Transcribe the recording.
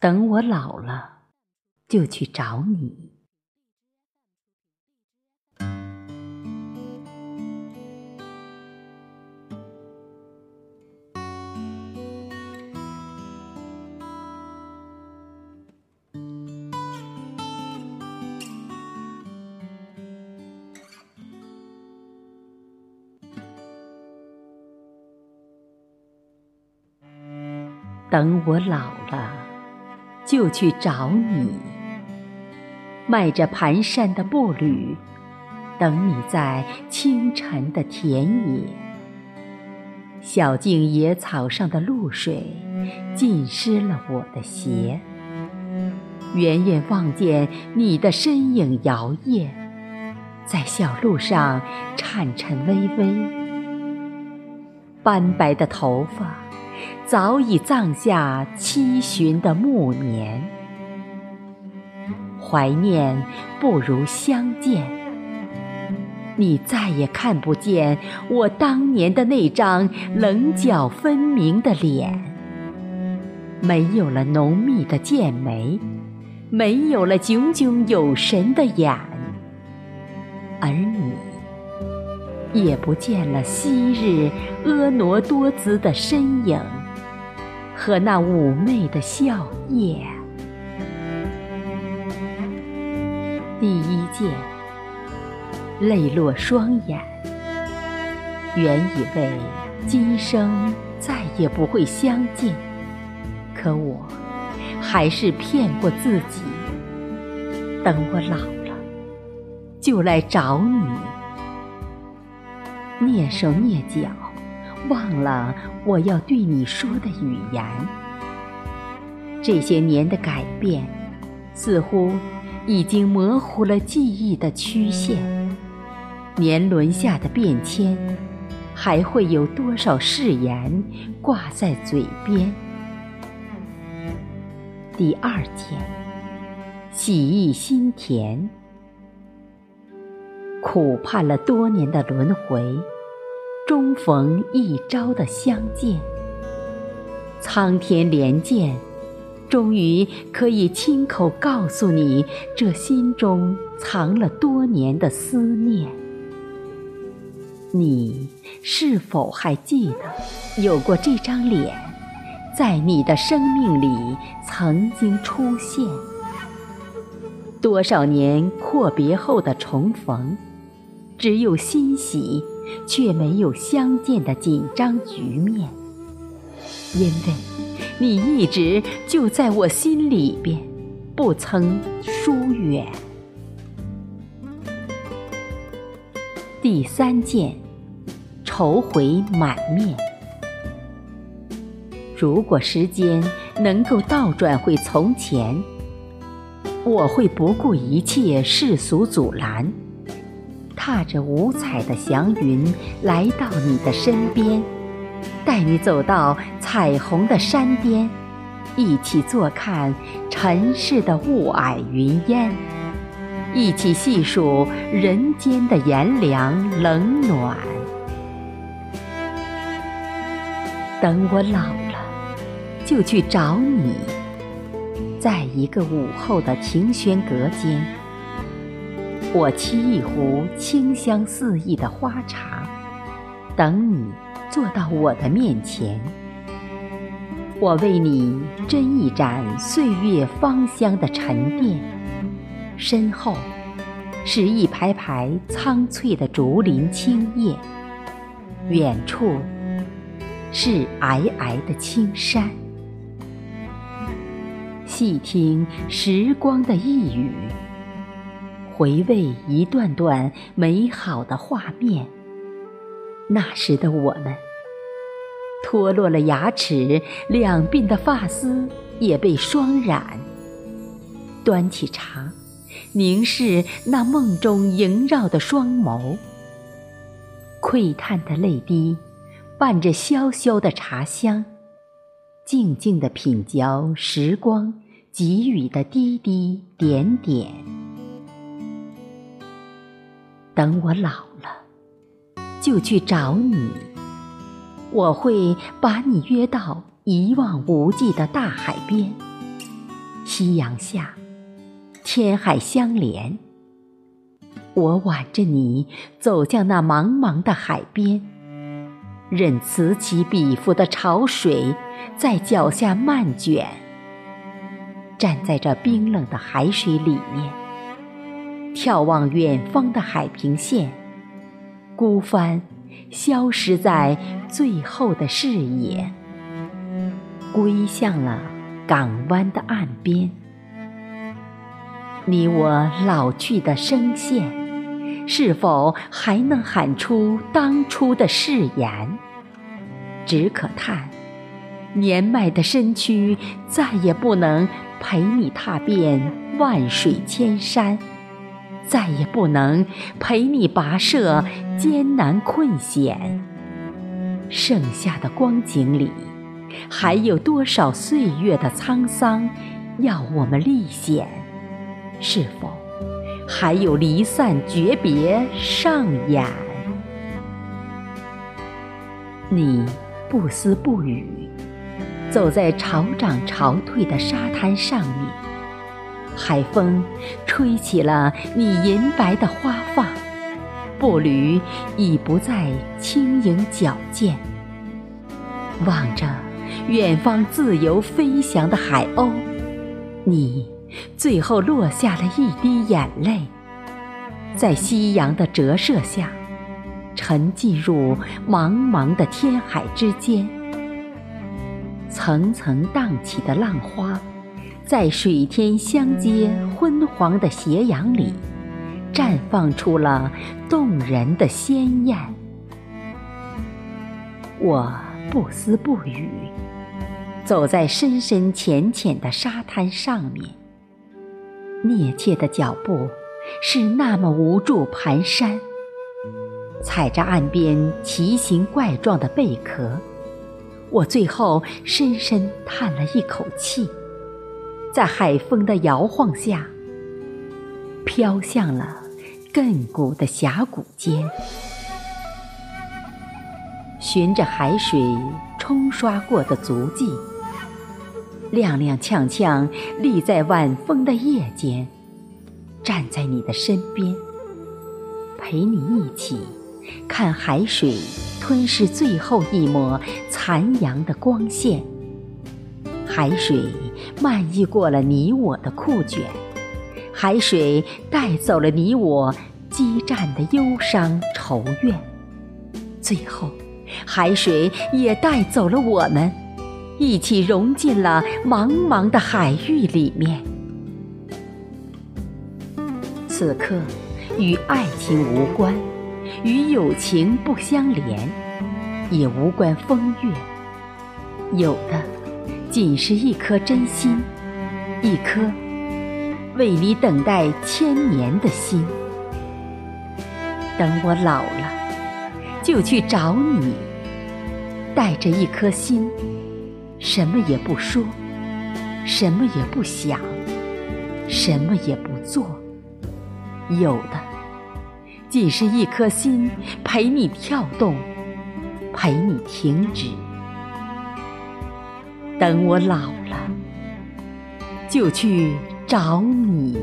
等我老了，就去找你。等我老了，就去找你。迈着蹒跚的步履，等你在清晨的田野。小径野草上的露水浸湿了我的鞋。远远望见你的身影摇曳，在小路上颤颤巍巍。斑白的头发。早已葬下七旬的暮年，怀念不如相见。你再也看不见我当年的那张棱角分明的脸，没有了浓密的剑眉，没有了炯炯有神的眼，而你也不见了昔日婀娜多姿的身影。和那妩媚的笑靥。第一见，泪落双眼。原以为今生再也不会相见，可我还是骗过自己。等我老了，就来找你，蹑手蹑脚。忘了我要对你说的语言。这些年的改变，似乎已经模糊了记忆的曲线。年轮下的变迁，还会有多少誓言挂在嘴边？第二天，喜意心甜，苦盼了多年的轮回。终逢一朝的相见，苍天怜见，终于可以亲口告诉你这心中藏了多年的思念。你是否还记得，有过这张脸，在你的生命里曾经出现？多少年阔别后的重逢，只有欣喜。却没有相见的紧张局面，因为你一直就在我心里边，不曾疏远。第三件，愁回满面。如果时间能够倒转回从前，我会不顾一切世俗阻拦。踏着五彩的祥云来到你的身边，带你走到彩虹的山巅，一起坐看尘世的雾霭云烟，一起细数人间的炎凉冷暖。等我老了，就去找你，在一个午后的庭轩阁间。我沏一壶清香四溢的花茶，等你坐到我的面前。我为你斟一盏岁月芳香的沉淀，身后是一排排苍翠的竹林青叶，远处是皑皑的青山。细听时光的呓语。回味一段段美好的画面。那时的我们，脱落了牙齿，两鬓的发丝也被霜染。端起茶，凝视那梦中萦绕的双眸，喟叹的泪滴，伴着潇潇的茶香，静静的品嚼时光给予的滴滴点点。等我老了，就去找你。我会把你约到一望无际的大海边，夕阳下，天海相连。我挽着你走向那茫茫的海边，任此起彼伏的潮水在脚下漫卷。站在这冰冷的海水里面，眺望远方的海平线，孤帆消失在最后的视野，归向了港湾的岸边。你我老去的声线。是否还能喊出当初的誓言？只可叹，年迈的身躯再也不能陪你踏遍万水千山，再也不能陪你跋涉艰难困险。剩下的光景里，还有多少岁月的沧桑要我们历险？是否？还有离散诀别上演，你不思不语，走在潮涨潮退的沙滩上面，海风吹起了你银白的花发，步履已不再轻盈矫健。望着远方自由飞翔的海鸥，你。最后落下了一滴眼泪，在夕阳的折射下，沉浸入茫茫的天海之间。层层荡起的浪花，在水天相接、昏黄的斜阳里，绽放出了动人的鲜艳。我不思不语，走在深深浅浅的沙滩上面。趔趄的脚步是那么无助蹒跚，踩着岸边奇形怪状的贝壳，我最后深深叹了一口气，在海风的摇晃下，飘向了亘古的峡谷间，循着海水冲刷过的足迹。踉踉跄跄立在晚风的夜间，站在你的身边，陪你一起看海水吞噬最后一抹残阳的光线。海水漫溢过了你我的裤卷，海水带走了你我激战的忧伤愁怨，最后，海水也带走了我们。一起融进了茫茫的海域里面。此刻，与爱情无关，与友情不相连，也无关风月。有的，仅是一颗真心，一颗为你等待千年的心。等我老了，就去找你，带着一颗心。什么也不说，什么也不想，什么也不做，有的仅是一颗心陪你跳动，陪你停止。等我老了，就去找你。